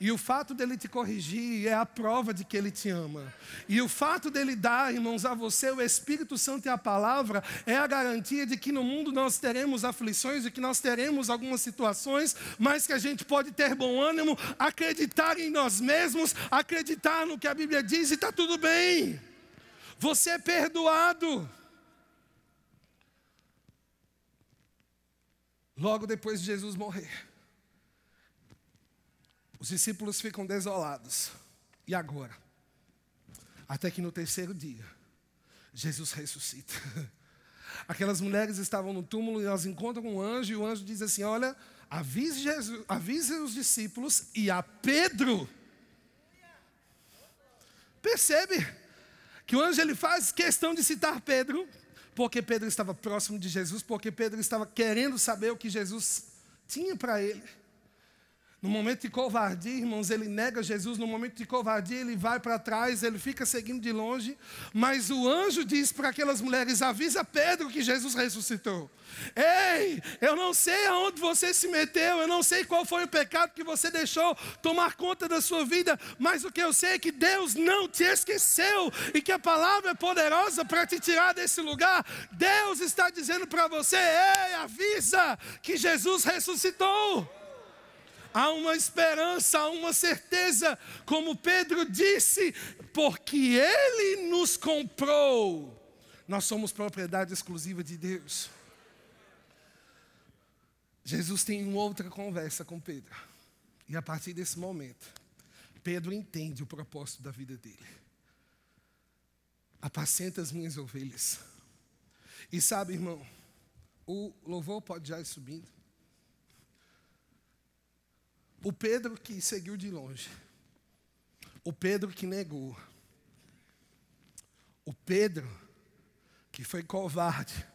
E o fato dele te corrigir é a prova de que ele te ama. E o fato dele dar, irmãos, a você o Espírito Santo e a palavra é a garantia de que no mundo nós teremos aflições, de que nós teremos algumas situações, mas que a gente pode ter bom ânimo, acreditar em nós mesmos, acreditar no que a Bíblia diz e está tudo bem. Você é perdoado. Logo depois de Jesus morrer. Os discípulos ficam desolados. E agora? Até que no terceiro dia, Jesus ressuscita. Aquelas mulheres estavam no túmulo e elas encontram um anjo, e o anjo diz assim: Olha, avise, Jesus, avise os discípulos e a Pedro. Percebe que o anjo ele faz questão de citar Pedro, porque Pedro estava próximo de Jesus, porque Pedro estava querendo saber o que Jesus tinha para ele. No momento de covardia, irmãos, ele nega Jesus. No momento de covardia, ele vai para trás, ele fica seguindo de longe. Mas o anjo diz para aquelas mulheres: avisa Pedro que Jesus ressuscitou. Ei, eu não sei aonde você se meteu, eu não sei qual foi o pecado que você deixou tomar conta da sua vida, mas o que eu sei é que Deus não te esqueceu e que a palavra é poderosa para te tirar desse lugar. Deus está dizendo para você: ei, avisa que Jesus ressuscitou. Há uma esperança, há uma certeza, como Pedro disse, porque Ele nos comprou. Nós somos propriedade exclusiva de Deus. Jesus tem uma outra conversa com Pedro. E a partir desse momento, Pedro entende o propósito da vida dele. Apacenta as minhas ovelhas. E sabe, irmão, o louvor pode já ir subindo. O Pedro que seguiu de longe. O Pedro que negou. O Pedro que foi covarde,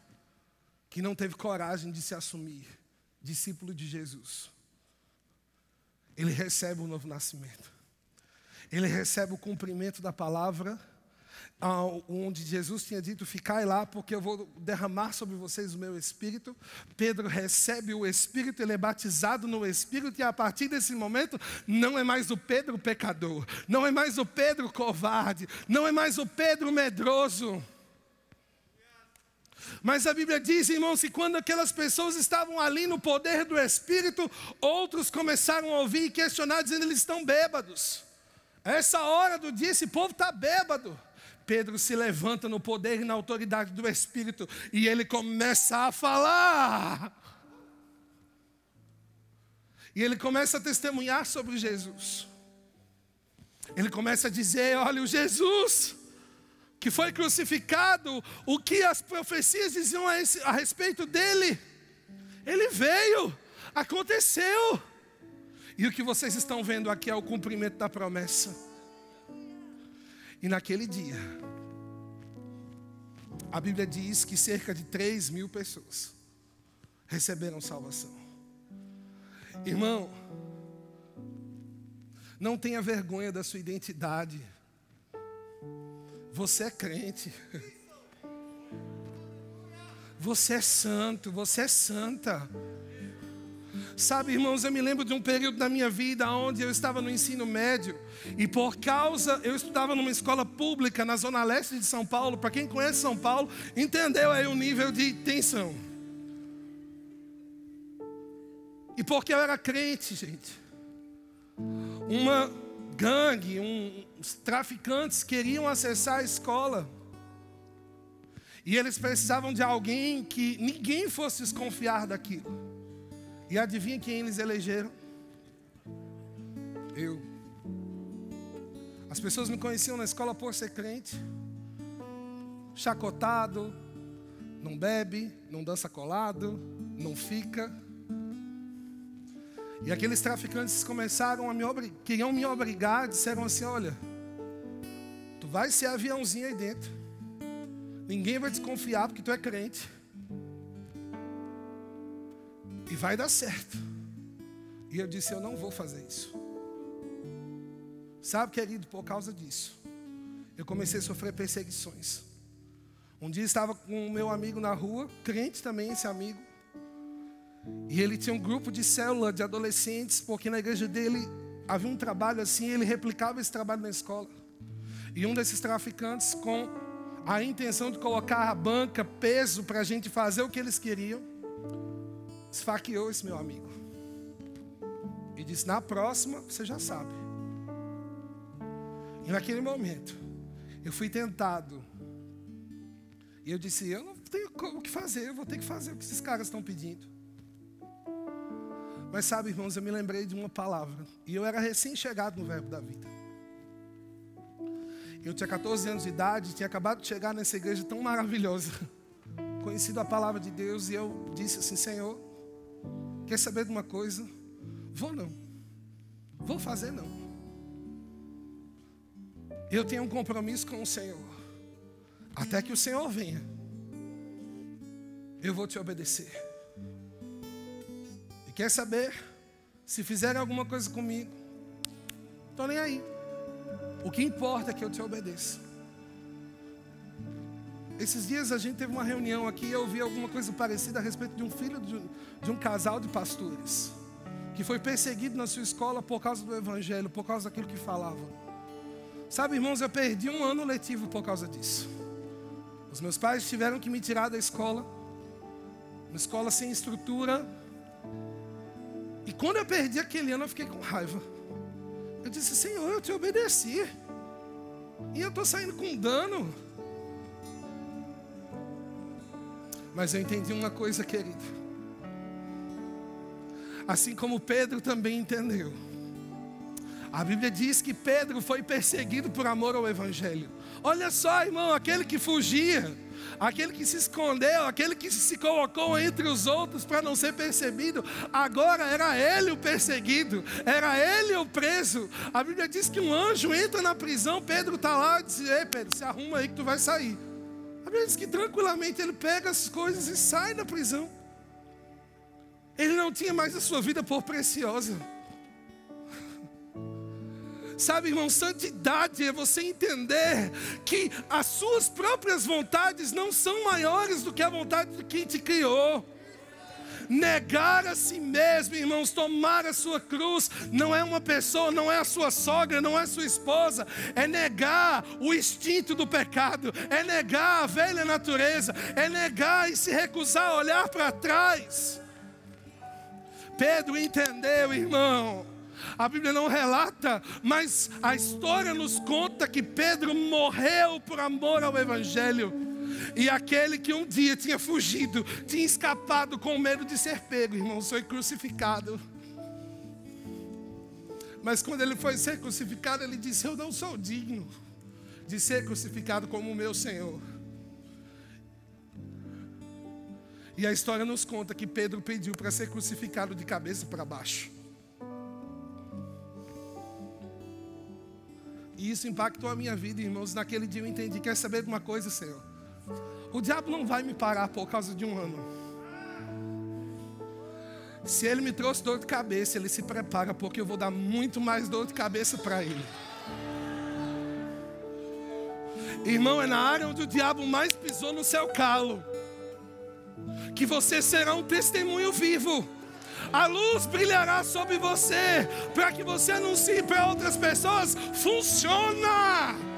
que não teve coragem de se assumir discípulo de Jesus. Ele recebe o novo nascimento. Ele recebe o cumprimento da palavra onde Jesus tinha dito: Ficai lá, porque eu vou derramar sobre vocês o meu espírito. Pedro recebe o espírito, ele é batizado no espírito, e a partir desse momento, não é mais o Pedro pecador, não é mais o Pedro covarde, não é mais o Pedro medroso. Mas a Bíblia diz, irmãos, que quando aquelas pessoas estavam ali no poder do Espírito, outros começaram a ouvir e questionar, dizendo: eles estão bêbados. A essa hora do dia, esse povo está bêbado. Pedro se levanta no poder e na autoridade do Espírito e ele começa a falar. E ele começa a testemunhar sobre Jesus. Ele começa a dizer: olha, o Jesus que foi crucificado, o que as profecias diziam a, a respeito dele, ele veio, aconteceu. E o que vocês estão vendo aqui é o cumprimento da promessa. E naquele dia, a Bíblia diz que cerca de 3 mil pessoas receberam salvação. Irmão, não tenha vergonha da sua identidade. Você é crente. Você é santo, você é santa. Sabe, irmãos, eu me lembro de um período da minha vida onde eu estava no ensino médio e por causa, eu estudava numa escola pública na zona leste de São Paulo. Para quem conhece São Paulo, entendeu aí o nível de tensão. E porque eu era crente, gente, uma gangue, uns traficantes queriam acessar a escola. E eles precisavam de alguém que ninguém fosse desconfiar daquilo. E adivinha quem eles elegeram? Eu. As pessoas me conheciam na escola por ser crente, chacotado, não bebe, não dança colado, não fica. E aqueles traficantes começaram a me obrigar, queriam me obrigar, disseram assim: olha, tu vai ser aviãozinho aí dentro. Ninguém vai desconfiar porque tu é crente. E vai dar certo. E eu disse: eu não vou fazer isso. Sabe, querido, por causa disso, eu comecei a sofrer perseguições. Um dia estava com o meu amigo na rua, crente também, esse amigo. E ele tinha um grupo de célula de adolescentes, porque na igreja dele havia um trabalho assim, ele replicava esse trabalho na escola. E um desses traficantes, com a intenção de colocar a banca, peso para a gente fazer o que eles queriam, esfaqueou esse meu amigo. E disse: Na próxima, você já sabe. E naquele momento, eu fui tentado. E eu disse: Eu não tenho o que fazer, eu vou ter que fazer o que esses caras estão pedindo. Mas sabe, irmãos, eu me lembrei de uma palavra. E eu era recém-chegado no Verbo da Vida. Eu tinha 14 anos de idade, tinha acabado de chegar nessa igreja tão maravilhosa. Conhecido a palavra de Deus, e eu disse assim: Senhor, quer saber de uma coisa? Vou não. Vou fazer não. Eu tenho um compromisso com o Senhor. Até que o Senhor venha. Eu vou te obedecer. Quer saber? Se fizerem alguma coisa comigo, estou nem aí. O que importa é que eu te obedeça. Esses dias a gente teve uma reunião aqui e eu ouvi alguma coisa parecida a respeito de um filho de, de um casal de pastores que foi perseguido na sua escola por causa do evangelho, por causa daquilo que falava. Sabe, irmãos, eu perdi um ano letivo por causa disso. Os meus pais tiveram que me tirar da escola, uma escola sem estrutura, e quando eu perdi aquele ano, eu fiquei com raiva. Eu disse, Senhor, eu te obedeci. E eu estou saindo com dano. Mas eu entendi uma coisa, querido. Assim como Pedro também entendeu. A Bíblia diz que Pedro foi perseguido por amor ao Evangelho. Olha só, irmão, aquele que fugia aquele que se escondeu, aquele que se colocou entre os outros para não ser percebido, agora era ele o perseguido, era ele o preso. A Bíblia diz que um anjo entra na prisão, Pedro está lá e diz: Ei, Pedro, se arruma aí que tu vai sair. A Bíblia diz que tranquilamente ele pega as coisas e sai da prisão. Ele não tinha mais a sua vida por preciosa. Sabe, irmão, santidade é você entender que as suas próprias vontades não são maiores do que a vontade de quem te criou. Negar a si mesmo, irmãos, tomar a sua cruz, não é uma pessoa, não é a sua sogra, não é a sua esposa, é negar o instinto do pecado, é negar a velha natureza, é negar e se recusar a olhar para trás. Pedro entendeu, irmão. A Bíblia não relata, mas a história nos conta que Pedro morreu por amor ao Evangelho. E aquele que um dia tinha fugido, tinha escapado com medo de ser pego, irmão, foi crucificado. Mas quando ele foi ser crucificado, ele disse: Eu não sou digno de ser crucificado como o meu Senhor. E a história nos conta que Pedro pediu para ser crucificado de cabeça para baixo. E isso impactou a minha vida, irmãos. Naquele dia eu entendi: quer saber de uma coisa, Senhor? O diabo não vai me parar por causa de um ano. Se ele me trouxe dor de cabeça, ele se prepara, porque eu vou dar muito mais dor de cabeça para ele. Irmão, é na área onde o diabo mais pisou no seu calo que você será um testemunho vivo. A luz brilhará sobre você, para que você anuncie para outras pessoas: funciona.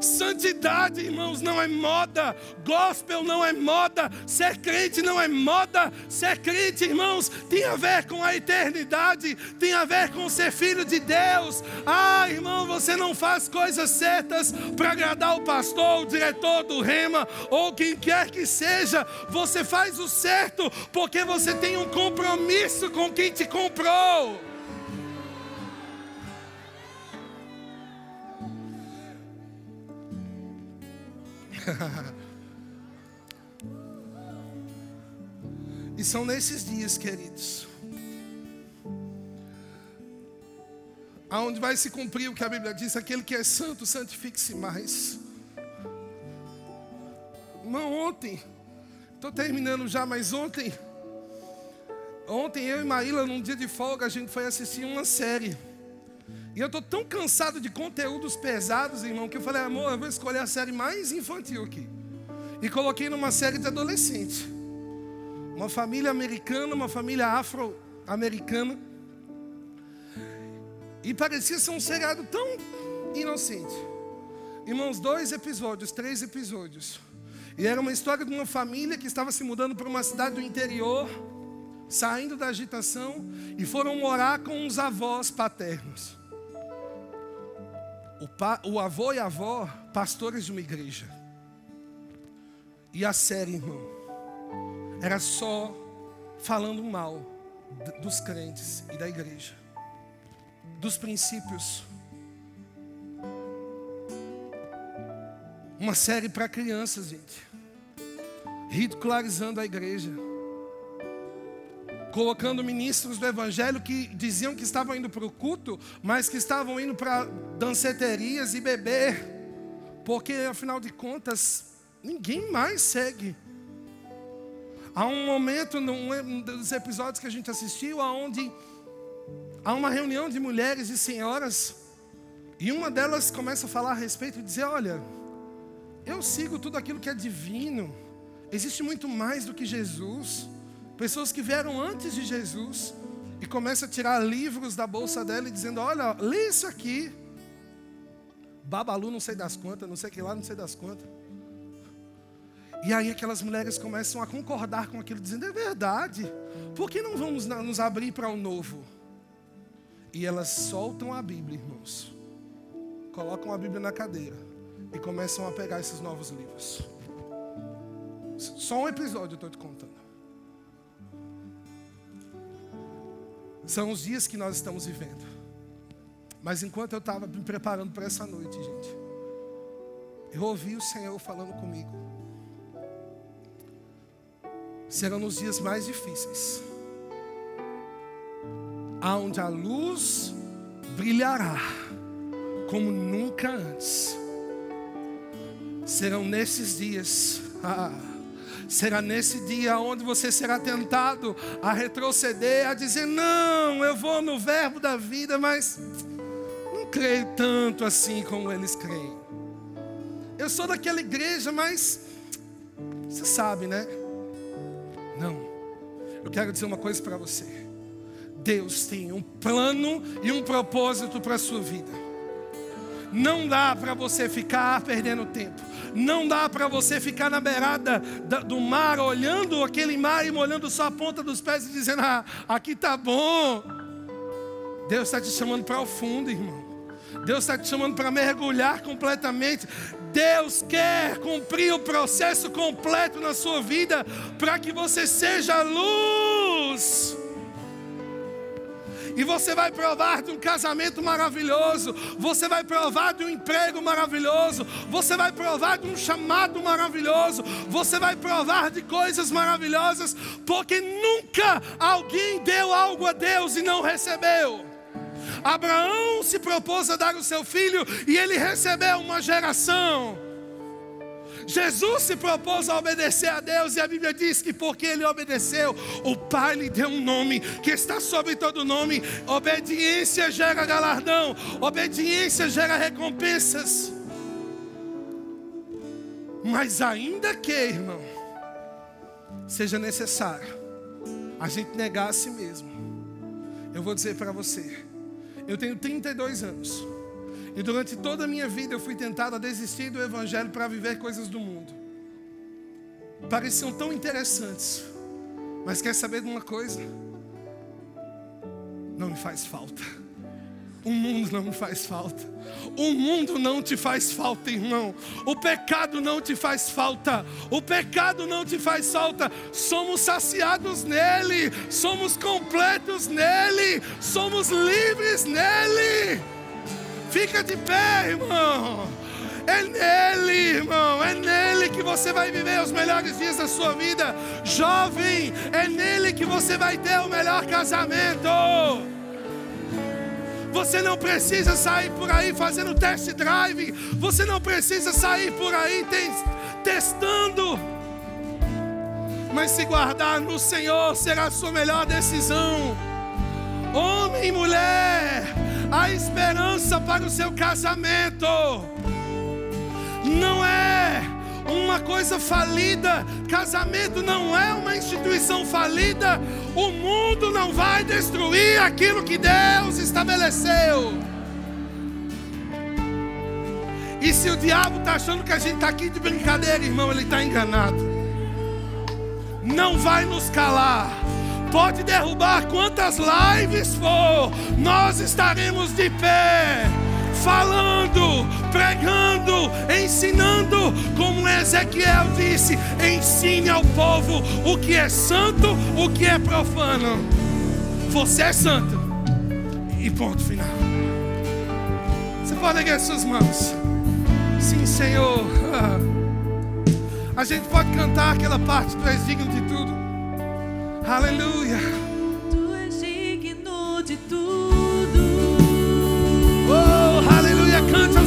Santidade, irmãos, não é moda. Gospel não é moda. Ser crente não é moda. Ser crente, irmãos, tem a ver com a eternidade. Tem a ver com ser filho de Deus. Ah, irmão, você não faz coisas certas para agradar o pastor, o diretor do rema ou quem quer que seja. Você faz o certo porque você tem um compromisso com quem te comprou. e são nesses dias, queridos, aonde vai se cumprir o que a Bíblia diz: aquele que é santo, santifique-se mais. Irmão, ontem, estou terminando já, mas ontem, ontem eu e Maíla, num dia de folga, a gente foi assistir uma série. E eu estou tão cansado de conteúdos pesados, irmão, que eu falei, amor, eu vou escolher a série mais infantil aqui. E coloquei numa série de adolescente. Uma família americana, uma família afro-americana. E parecia ser um seriado tão inocente. Irmãos, dois episódios, três episódios. E era uma história de uma família que estava se mudando para uma cidade do interior, saindo da agitação, e foram morar com os avós paternos. O, pa, o avô e a avó, pastores de uma igreja. E a série, irmão, era só falando mal dos crentes e da igreja, dos princípios. Uma série para crianças, gente, ridicularizando a igreja colocando ministros do evangelho que diziam que estavam indo para o culto, mas que estavam indo para danceterias e beber, porque afinal de contas, ninguém mais segue. Há um momento num dos episódios que a gente assistiu, aonde há uma reunião de mulheres e senhoras, e uma delas começa a falar a respeito e dizer: Olha, eu sigo tudo aquilo que é divino, existe muito mais do que Jesus. Pessoas que vieram antes de Jesus e começa a tirar livros da bolsa dela e dizendo: Olha, lê isso aqui. Babalu, não sei das quantas, não sei que lá, não sei das quantas. E aí aquelas mulheres começam a concordar com aquilo, dizendo: É verdade, por que não vamos nos abrir para o novo? E elas soltam a Bíblia, irmãos. Colocam a Bíblia na cadeira e começam a pegar esses novos livros. Só um episódio eu estou te contando. São os dias que nós estamos vivendo. Mas enquanto eu estava me preparando para essa noite, gente, eu ouvi o Senhor falando comigo. Serão nos dias mais difíceis, aonde a luz brilhará como nunca antes. Serão nesses dias. Ah, Será nesse dia onde você será tentado a retroceder, a dizer: Não, eu vou no verbo da vida, mas não creio tanto assim como eles creem. Eu sou daquela igreja, mas Você sabe, né? Não. Eu quero dizer uma coisa para você. Deus tem um plano e um propósito para a sua vida. Não dá para você ficar perdendo tempo. Não dá para você ficar na beirada do mar, olhando aquele mar e molhando só a ponta dos pés e dizendo: Ah, aqui tá bom. Deus está te chamando para o fundo, irmão. Deus está te chamando para mergulhar completamente. Deus quer cumprir o processo completo na sua vida para que você seja luz. E você vai provar de um casamento maravilhoso, você vai provar de um emprego maravilhoso, você vai provar de um chamado maravilhoso, você vai provar de coisas maravilhosas, porque nunca alguém deu algo a Deus e não recebeu. Abraão se propôs a dar o seu filho e ele recebeu uma geração. Jesus se propôs a obedecer a Deus e a Bíblia diz que porque ele obedeceu, o Pai lhe deu um nome que está sobre todo nome. Obediência gera galardão, obediência gera recompensas. Mas ainda que, irmão, seja necessário a gente negar a si mesmo, eu vou dizer para você, eu tenho 32 anos. E durante toda a minha vida eu fui tentado a desistir do Evangelho para viver coisas do mundo. Pareciam tão interessantes. Mas quer saber de uma coisa? Não me faz falta. O mundo não me faz falta. O mundo não te faz falta, irmão. O pecado não te faz falta. O pecado não te faz falta. Somos saciados nele. Somos completos nele. Somos livres nele. Fica de pé, irmão. É nele, irmão, é nele que você vai viver os melhores dias da sua vida. Jovem, é nele que você vai ter o melhor casamento. Você não precisa sair por aí fazendo test drive. Você não precisa sair por aí testando. Mas se guardar no Senhor será a sua melhor decisão. Homem e mulher, a esperança para o seu casamento não é uma coisa falida. Casamento não é uma instituição falida. O mundo não vai destruir aquilo que Deus estabeleceu. E se o diabo está achando que a gente está aqui de brincadeira, irmão, ele está enganado. Não vai nos calar. Pode derrubar quantas lives for, nós estaremos de pé falando, pregando, ensinando, como Ezequiel disse: ensine ao povo o que é santo, o que é profano. Você é santo, e ponto final. Você pode erguer suas mãos, sim, Senhor. A gente pode cantar aquela parte, tu és digno de tudo. Aleluia. cante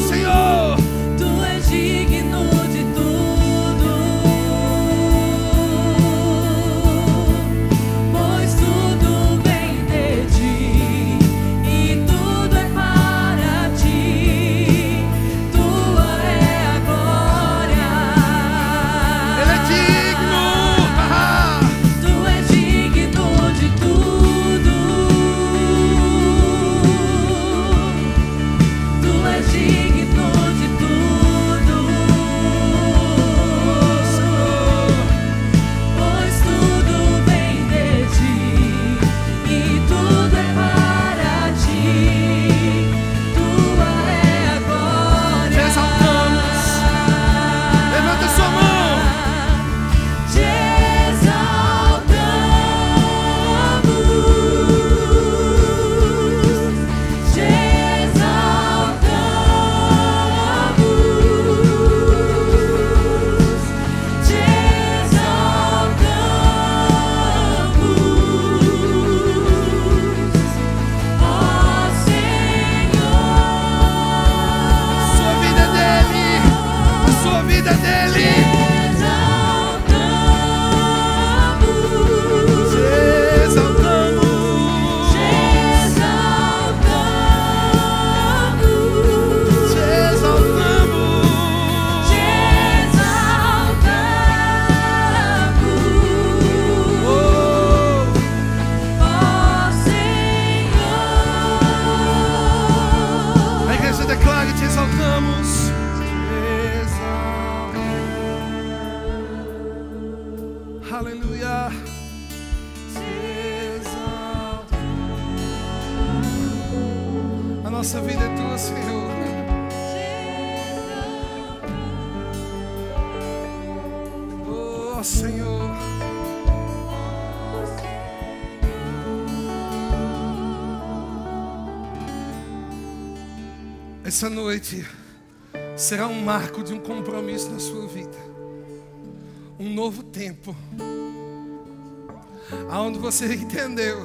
novo tempo. Aonde você entendeu